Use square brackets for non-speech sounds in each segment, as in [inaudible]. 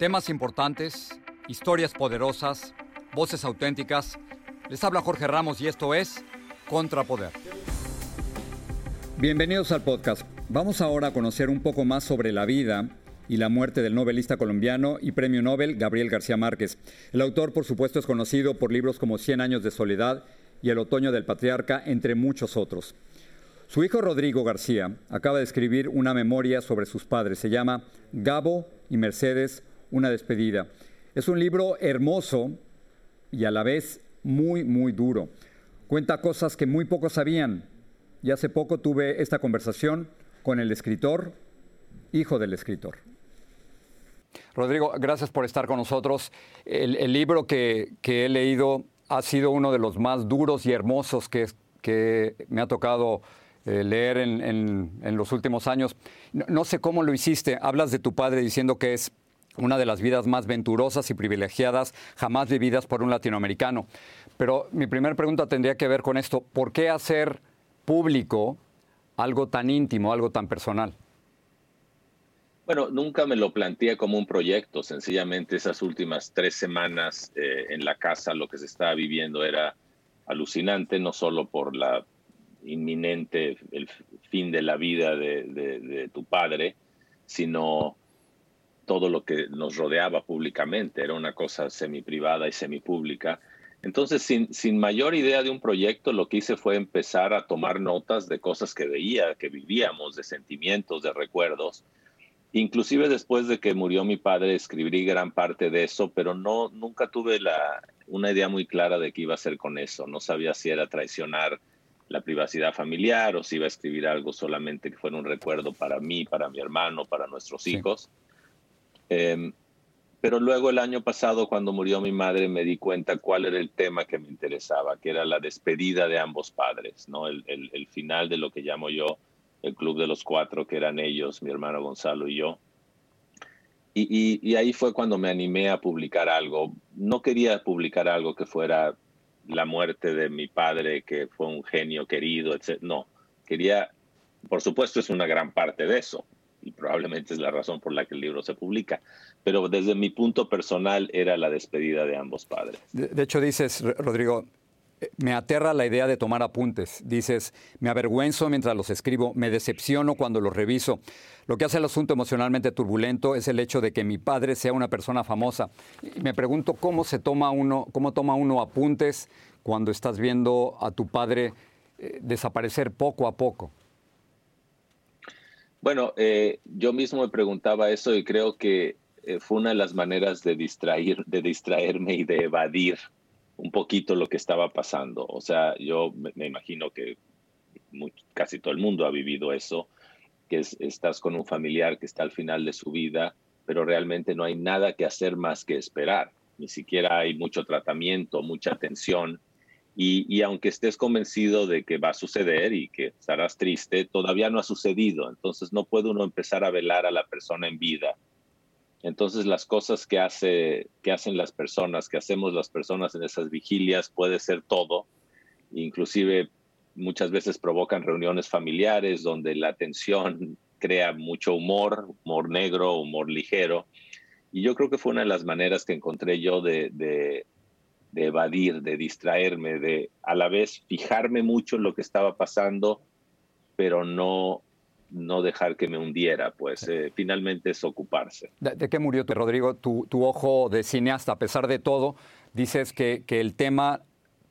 Temas importantes, historias poderosas, voces auténticas. Les habla Jorge Ramos y esto es Contrapoder. Bienvenidos al podcast. Vamos ahora a conocer un poco más sobre la vida y la muerte del novelista colombiano y premio Nobel Gabriel García Márquez. El autor, por supuesto, es conocido por libros como Cien años de soledad y El otoño del patriarca, entre muchos otros. Su hijo Rodrigo García acaba de escribir una memoria sobre sus padres. Se llama Gabo y Mercedes, una despedida. Es un libro hermoso y a la vez muy, muy duro. Cuenta cosas que muy pocos sabían. Y hace poco tuve esta conversación con el escritor, hijo del escritor. Rodrigo, gracias por estar con nosotros. El, libro que, he leído ha sido uno de los más duros y hermosos que, que me ha tocado eh, leer en, los últimos años. no, sé cómo lo hiciste. Hablas de tu padre diciendo que es una de las vidas más venturosas y privilegiadas jamás vividas por un latinoamericano. Pero mi primera pregunta tendría que ver con esto. ¿Por qué hacer público algo tan íntimo, algo tan personal? Bueno, nunca me lo planteé como un proyecto. Sencillamente esas últimas tres semanas eh, en la casa lo que se estaba viviendo era alucinante, no solo por la inminente, el fin de la vida de tu padre, sino todo lo que nos rodeaba públicamente, era una cosa semi-privada y semi-pública. Entonces, sin, sin mayor idea de un proyecto, lo que hice fue empezar a tomar notas de cosas que veía, que vivíamos, de sentimientos, de recuerdos. Inclusive después de que murió mi padre, escribí gran parte de eso, pero no, nunca tuve la, una idea muy clara de qué iba a hacer con eso. No sabía si era traicionar la privacidad familiar o si iba a escribir algo solamente que fuera un recuerdo para mí, para mi hermano, para nuestros hijos. Em, pero luego el año pasado, cuando murió mi madre, me di cuenta cuál era el tema que me interesaba, que era la despedida de ambos padres, ¿no? El, el, final de lo que llamo yo el Club de los Cuatro, que eran ellos, mi hermano Gonzalo y yo. Y, y, y, ahí fue cuando me animé a publicar algo. No quería publicar algo que fuera la muerte de mi padre, que fue un genio querido, etc. No, quería, por supuesto es una gran parte de eso, y probablemente es la razón por la que el libro se publica. Pero desde mi punto personal era la despedida de ambos padres. De, hecho, dices, Rodrigo, eh, me aterra la idea de tomar apuntes. Dices, me avergüenzo mientras los escribo, me decepciono cuando los reviso. Lo que hace el asunto emocionalmente turbulento es el hecho de que mi padre sea una persona famosa. Y me pregunto cómo se toma uno, cómo toma uno apuntes cuando estás viendo a tu padre eh, desaparecer poco a poco. Bueno, eh, yo mismo me preguntaba eso y creo que eh, fue una de las maneras de, distraer, de distraerme y de evadir un poquito lo que estaba pasando. O sea, yo me, imagino que casi todo el mundo ha vivido eso, que estás con un familiar que está al final de su vida, pero realmente no hay nada que hacer más que esperar. Ni siquiera hay mucho tratamiento, mucha atención y, aunque estés convencido de que va a suceder y que estarás triste, todavía no ha sucedido. Entonces no puede uno empezar a velar a la persona en vida. Entonces las cosas que, hace, que hacen las personas, que hacemos las personas en esas vigilias, puede ser todo. Inclusive muchas veces provocan reuniones familiares donde la tensión crea mucho humor, humor negro, humor ligero. Y yo creo que fue una de las maneras que encontré yo de evadir, de distraerme, de a la vez fijarme mucho en lo que estaba pasando, pero no, no dejar que me hundiera, pues eh, finalmente es ocuparse. ¿De, qué murió, Rodrigo? Tu, tu, ojo de cineasta, a pesar de todo, dices que, que el tema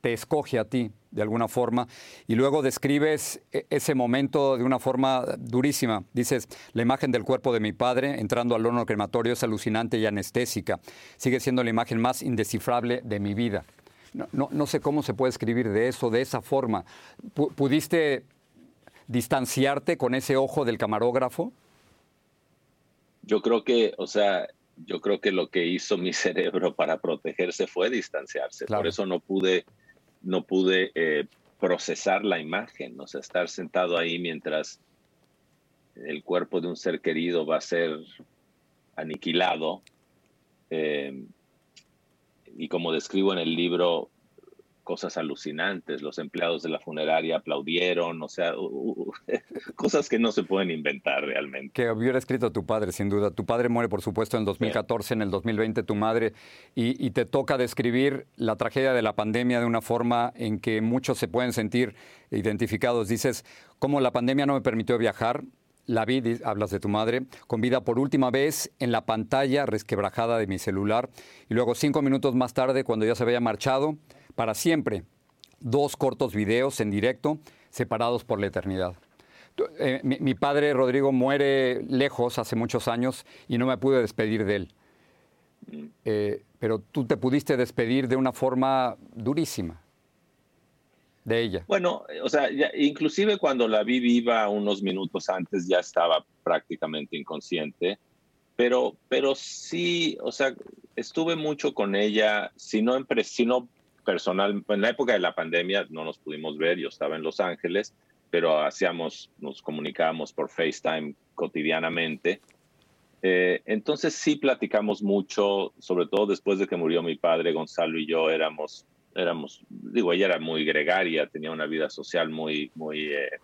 te escoge a ti de alguna forma y luego describes e, ese momento de una forma durísima. Dices, la imagen del cuerpo de mi padre entrando al horno crematorio es alucinante y anestésica. Sigue siendo la imagen más indescifrable de mi vida. No, no, sé cómo se puede escribir de eso, de esa forma. ¿Pudiste distanciarte con ese ojo del camarógrafo? Yo creo que, o sea, yo creo que lo que hizo mi [laughs] cerebro para protegerse fue distanciarse. Por eso no pude, no pude eh, procesar la imagen, o sea, estar sentado ahí mientras el cuerpo de un ser querido va a ser aniquilado. Eh, y como describo en el libro, cosas alucinantes. Los empleados de la funeraria aplaudieron, o sea, [laughs] cosas que no se pueden inventar realmente. Que hubiera escrito tu padre, sin duda. Tu padre muere, por supuesto, en 2014, en el 2020 tu madre, y, y, te toca describir la tragedia de la pandemia de una forma en que muchos se pueden sentir identificados. Dices, ¿cómo la pandemia no me permitió viajar? La vi, hablas de tu madre, con vida por última vez en la pantalla resquebrajada de mi celular. Y luego, cinco minutos más tarde, cuando ya se había marchado, para siempre, dos cortos videos en directo separados por la eternidad. Eh, mi, padre Rodrigo muere lejos hace muchos años y no me pude despedir de él. Eh, pero tú te pudiste despedir de una forma durísima de ella. Bueno, o sea, inclusive cuando la vi viva unos minutos antes ya estaba prácticamente inconsciente, pero, pero sí, o sea, estuve mucho con ella, si no, si no personal, en la época de la pandemia no nos pudimos ver, yo estaba en Los Ángeles, pero hacíamos, nos comunicábamos por FaceTime cotidianamente. Eh, entonces sí platicamos mucho, sobre todo después de que murió mi padre, Gonzalo y yo éramos, éramos, digo, ella era muy gregaria, tenía una vida social muy, muy, eh,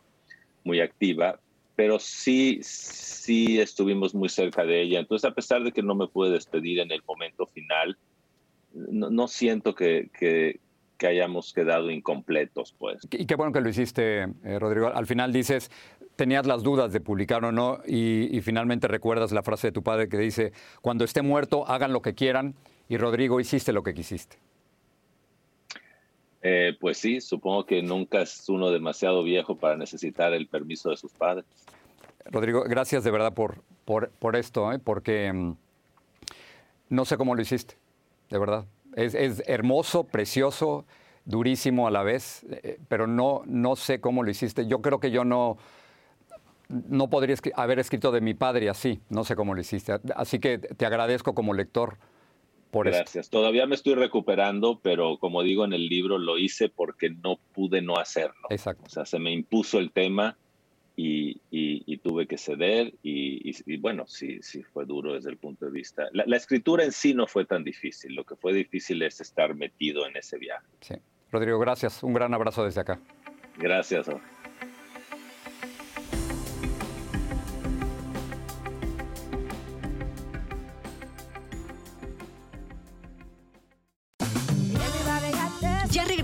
muy activa, pero sí, sí estuvimos muy cerca de ella. Entonces, a pesar de que no me pude despedir en el momento final, no, siento que, que, hayamos quedado incompletos, pues. Y qué bueno que lo hiciste, eh, Rodrigo. Al final dices, tenías las dudas de publicar o no, y, finalmente recuerdas la frase de tu padre que dice, cuando esté muerto, hagan lo que quieran, y Rodrigo, hiciste lo que quisiste. Eh, pues sí, supongo que nunca es uno demasiado viejo para necesitar el permiso de sus padres. Rodrigo, gracias de verdad por, por, por esto, ¿eh? porque mm, no sé cómo lo hiciste de verdad. Es, hermoso, precioso, durísimo a la vez, eh, pero no, no sé cómo lo hiciste. Yo creo que yo no, no podría haber escrito de mi padre así, no sé cómo lo hiciste. Así que te agradezco como lector por Gracias. Todavía me estoy recuperando, pero como digo en el libro, lo hice porque no pude no hacerlo. Exacto. O sea, se me impuso el tema y, tuve que ceder y, bueno, sí, sí fue duro desde el punto de vista. La, escritura en sí no fue tan difícil, lo que fue difícil es estar metido en ese viaje. Sí. Rodrigo, gracias. Un gran abrazo desde acá. Gracias.